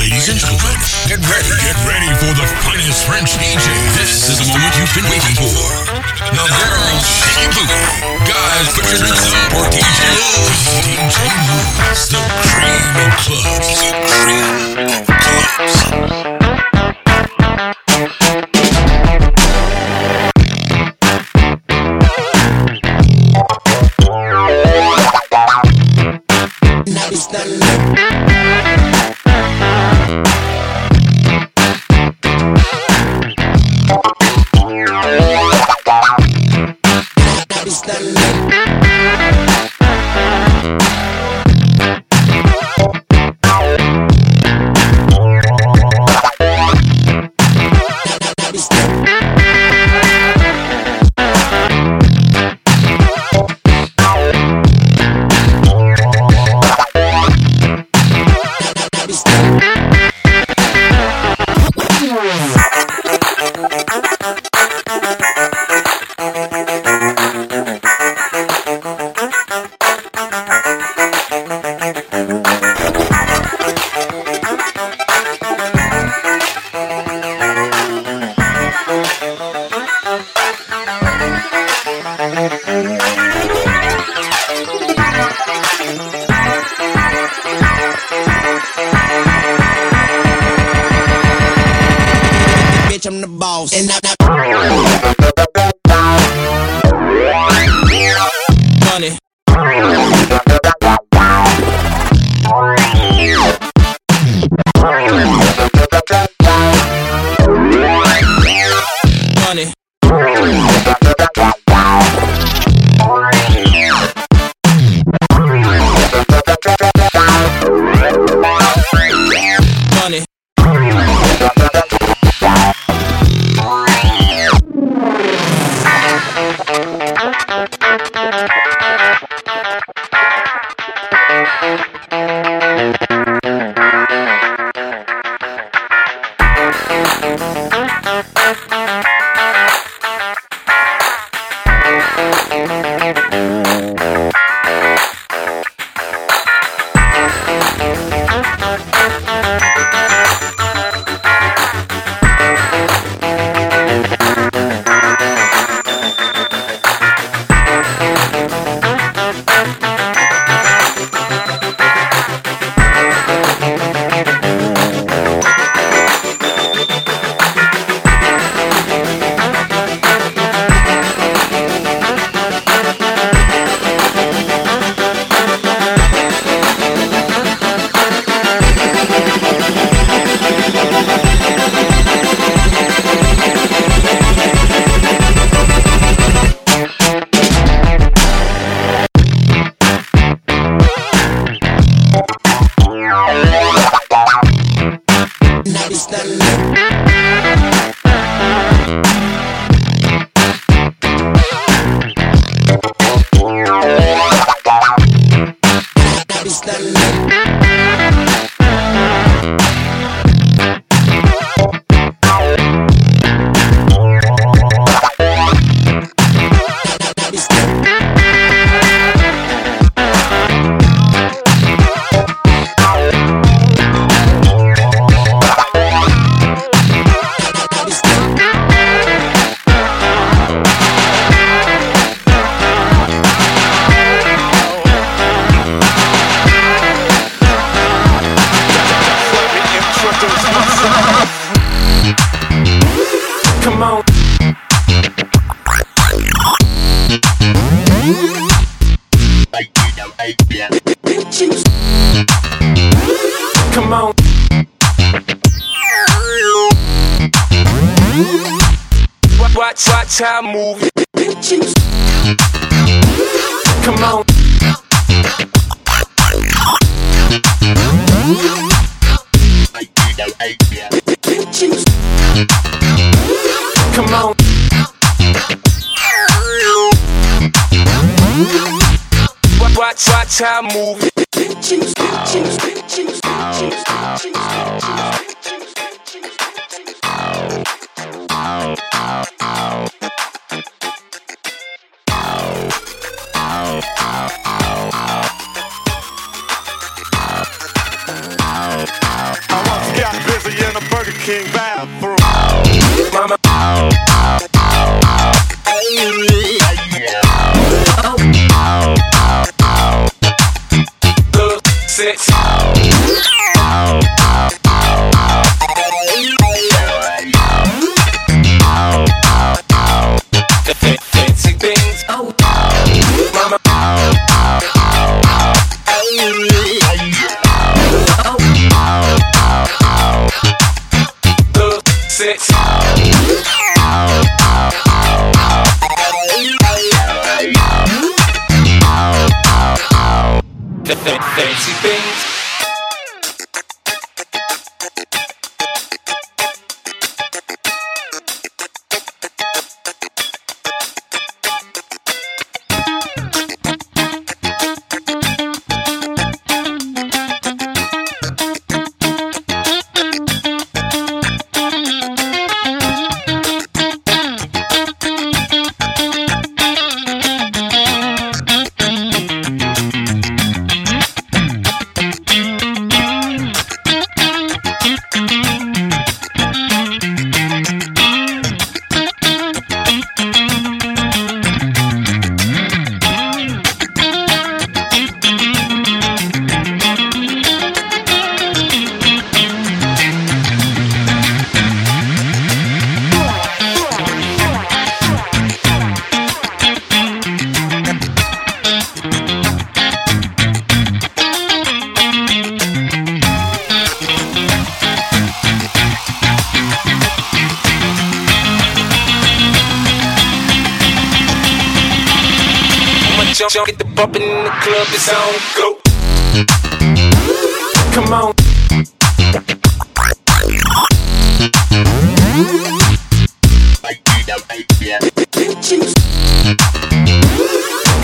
Ladies and gentlemen, get ready, get ready for the finest French DJ. This is the moment you've been waiting for. Now, girls, shake your booty. Guys, put your hands up for DJ Moves. DJ Moves, the cream of clubs. The cream of clubs. Boss. And I, Watch, watch, how I move. Come on. Come on. Watch, watch, how I move. King bathroom. Mama. Good sex. Fancy Fancy things.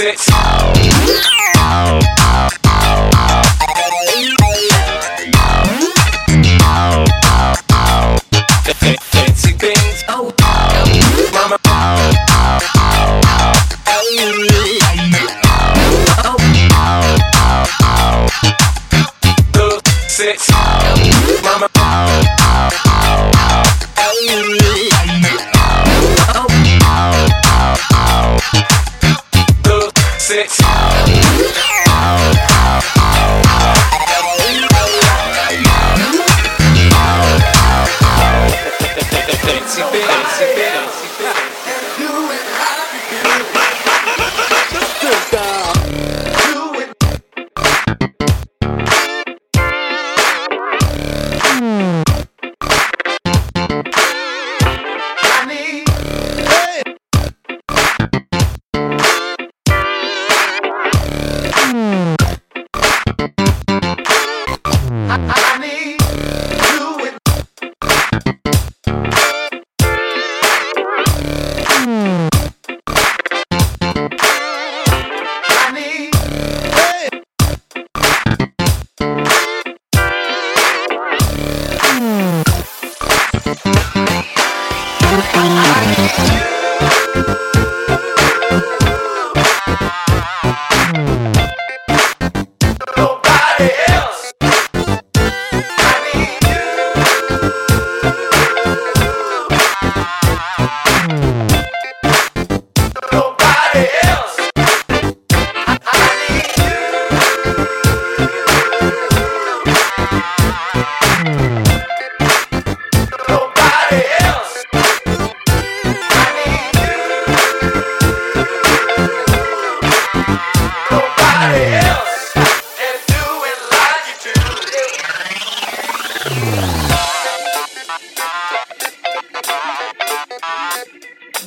Good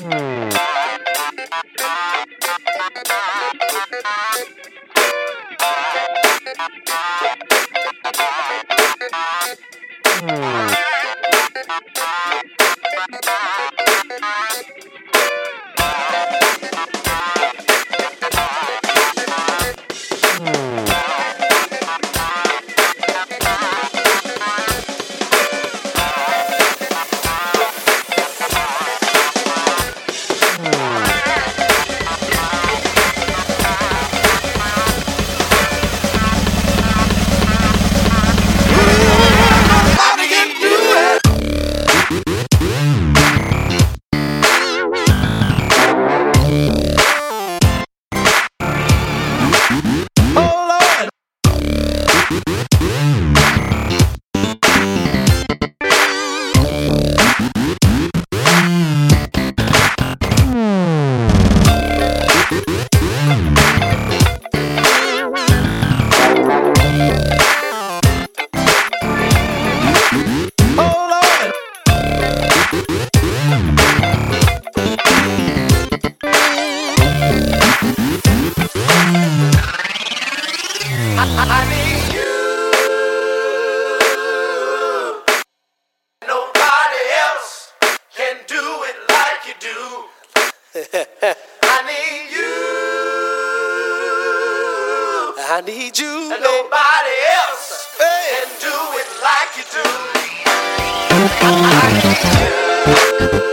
Mm. I need you. I need you. And nobody else hey. can do it like you do. I like you.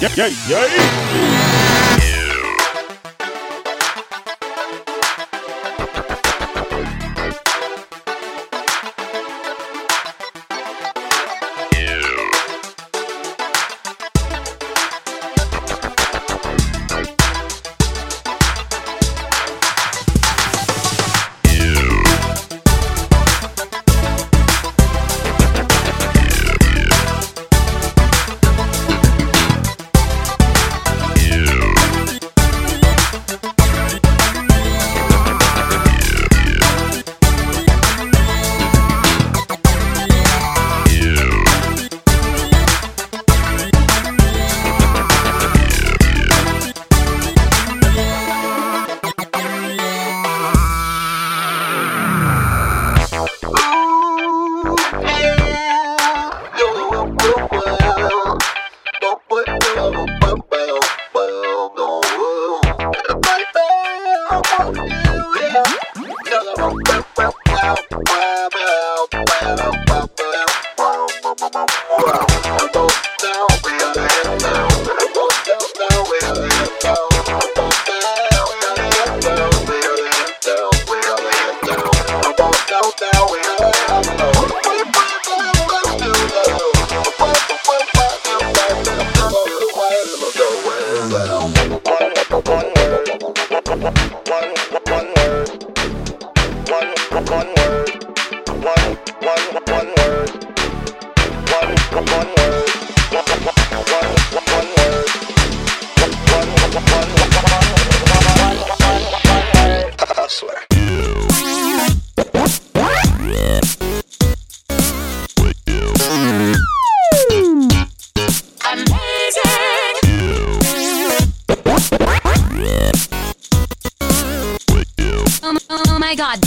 yay, yay, yay. My god.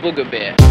Booger bear.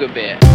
She was a booger bear.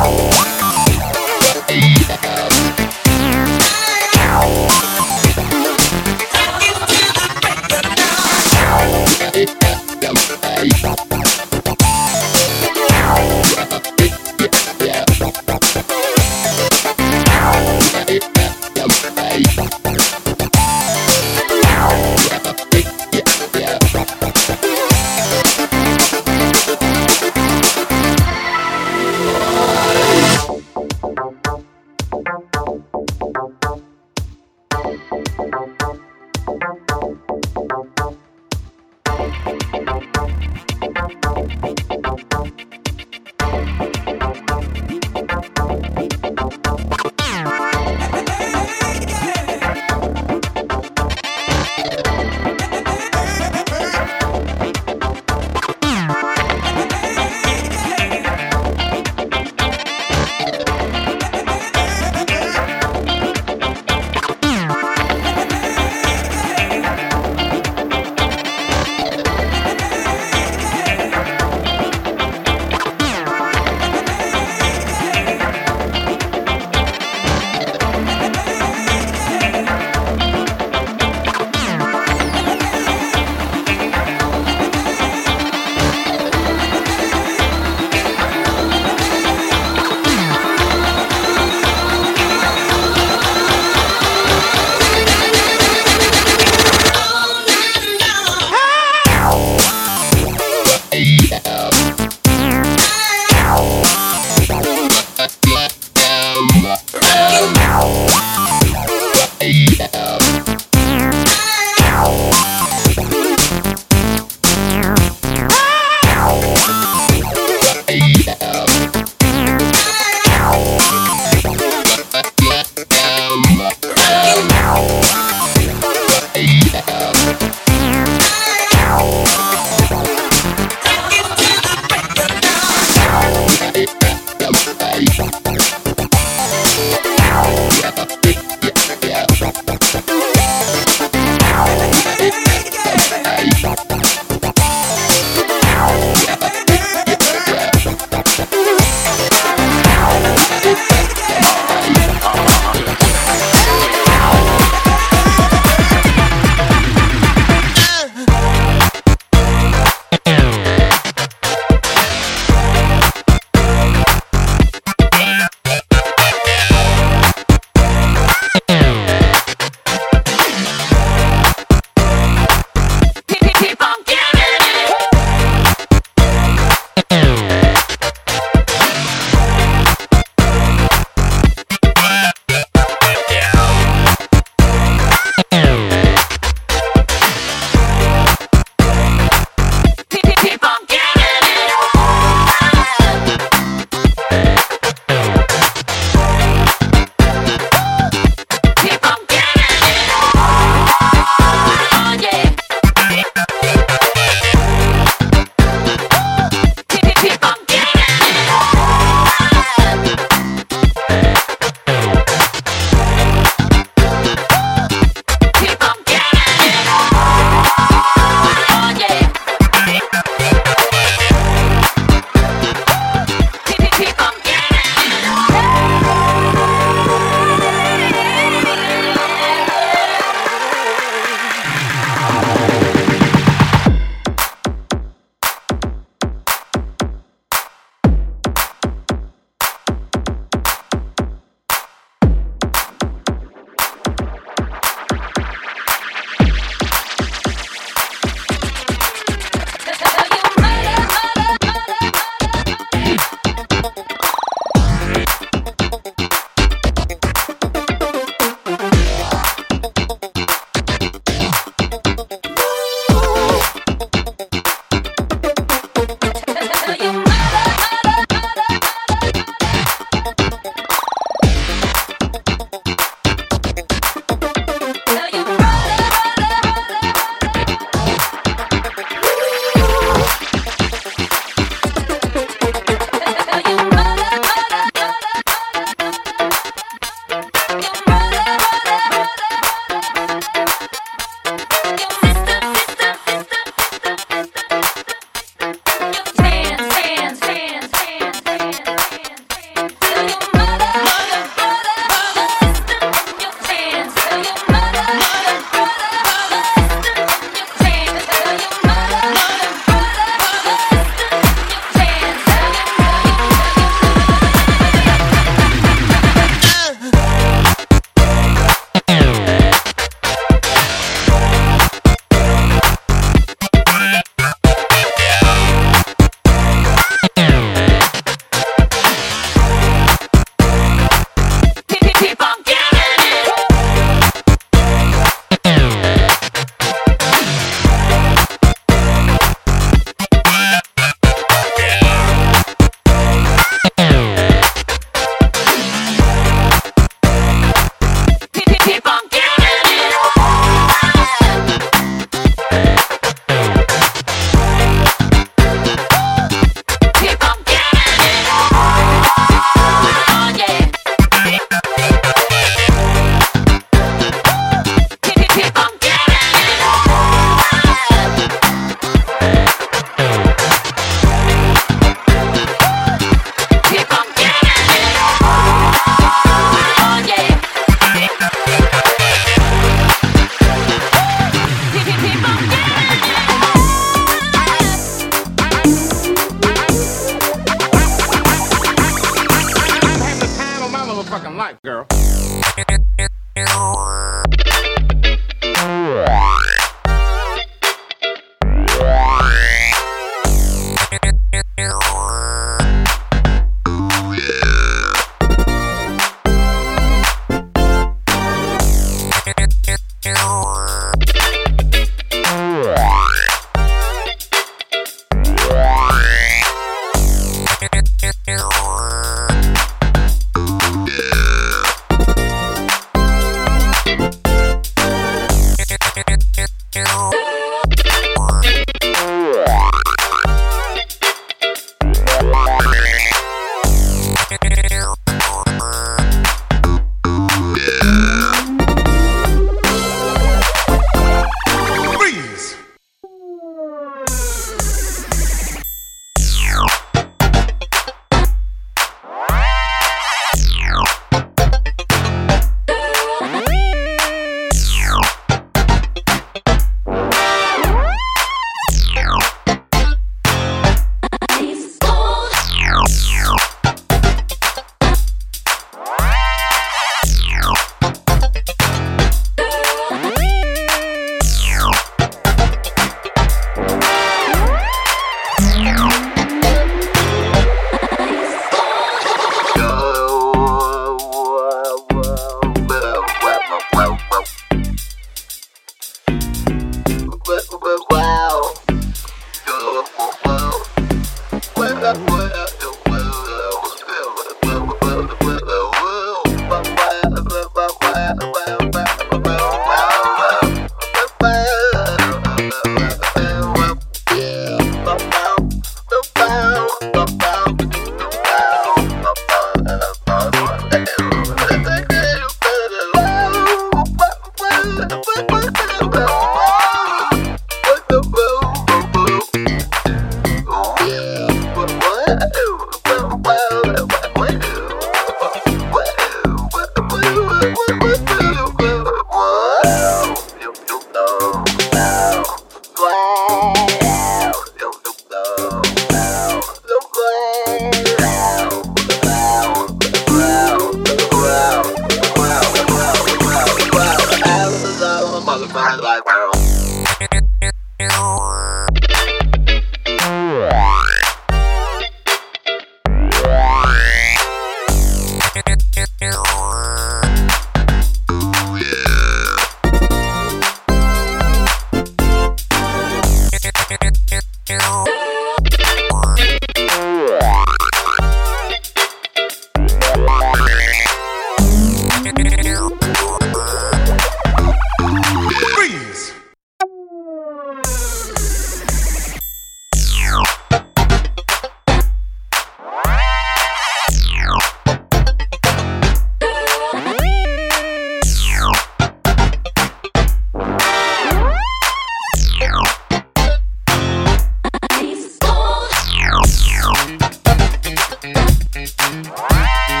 Stop.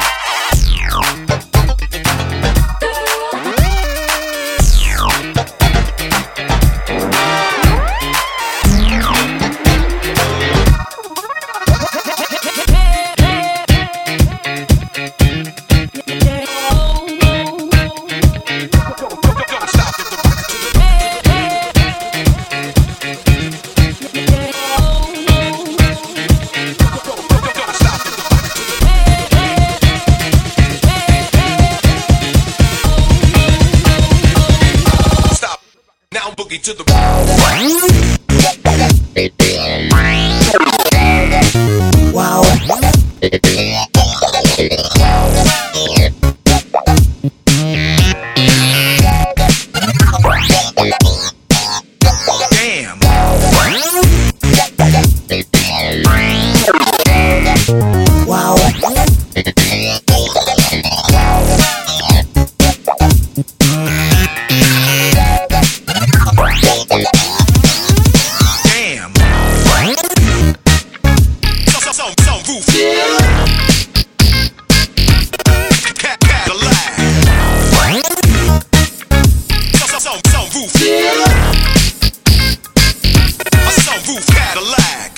flag.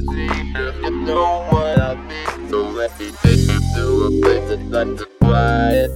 Cause know what I mean? So let me take you to a place that's not and quiet.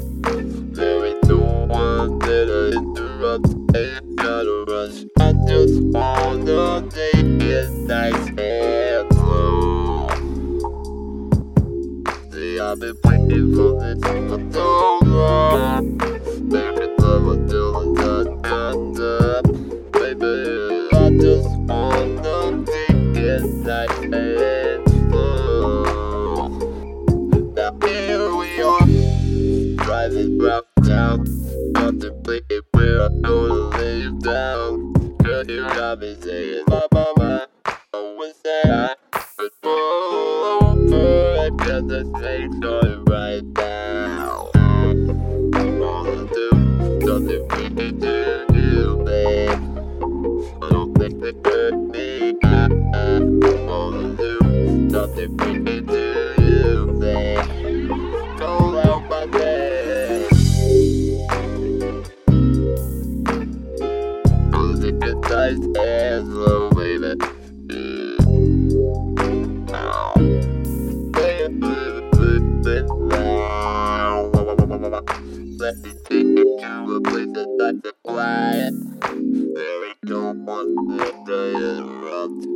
don't want to interrupt.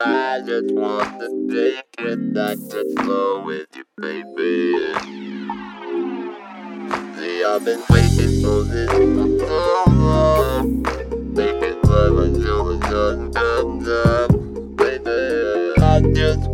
I just want to stay connected slow with you, baby. See, I've been waiting for this for so long. Making love until the sun comes up, baby. I just